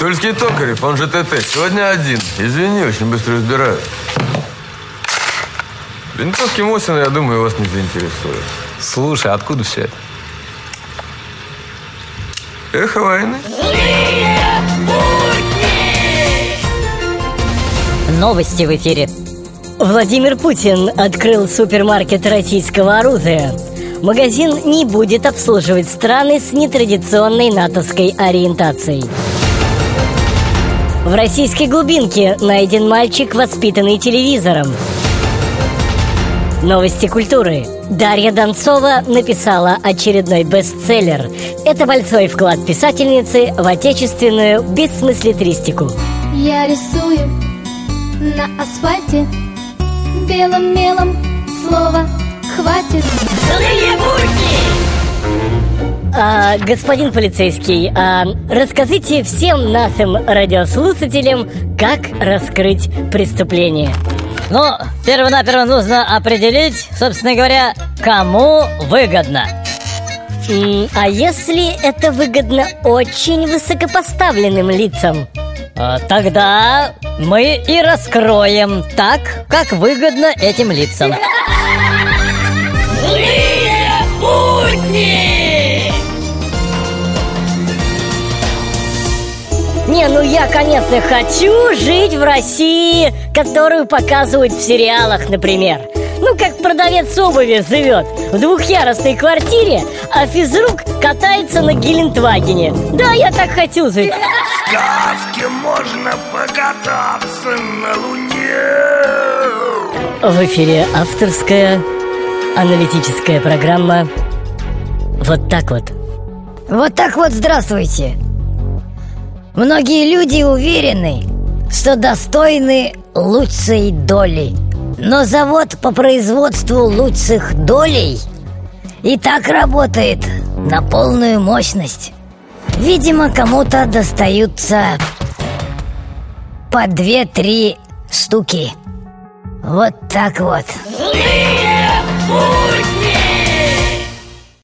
Тульский Токарев, он же ТТ, сегодня один. Извини, очень быстро разбираю. Винтовки Мосина, я думаю, вас не заинтересует. Слушай, откуда все это? Эхо войны. Новости в эфире. Владимир Путин открыл супермаркет российского оружия. Магазин не будет обслуживать страны с нетрадиционной натовской ориентацией. В российской глубинке найден мальчик, воспитанный телевизором. Новости культуры. Дарья Донцова написала очередной бестселлер. Это большой вклад писательницы в отечественную бессмыслетристику. Я рисую на асфальте белым мелом слово хватит. А, господин полицейский, а, расскажите всем нашим радиослушателям, как раскрыть преступление. Ну, перво-наперво нужно определить, собственно говоря, кому выгодно. А если это выгодно очень высокопоставленным лицам? А, Тогда мы и раскроем так, как выгодно этим лицам. Не, ну я, конечно, хочу жить в России, которую показывают в сериалах, например. Ну, как продавец обуви живет в двухъярусной квартире, а физрук катается на Гелендвагене. Да, я так хочу жить. сказке можно покататься на Луне. В эфире авторская аналитическая программа «Вот так вот». Вот так вот здравствуйте. Многие люди уверены, что достойны лучшей доли. Но завод по производству лучших долей и так работает на полную мощность. Видимо, кому-то достаются по две-три штуки. Вот так вот. Злые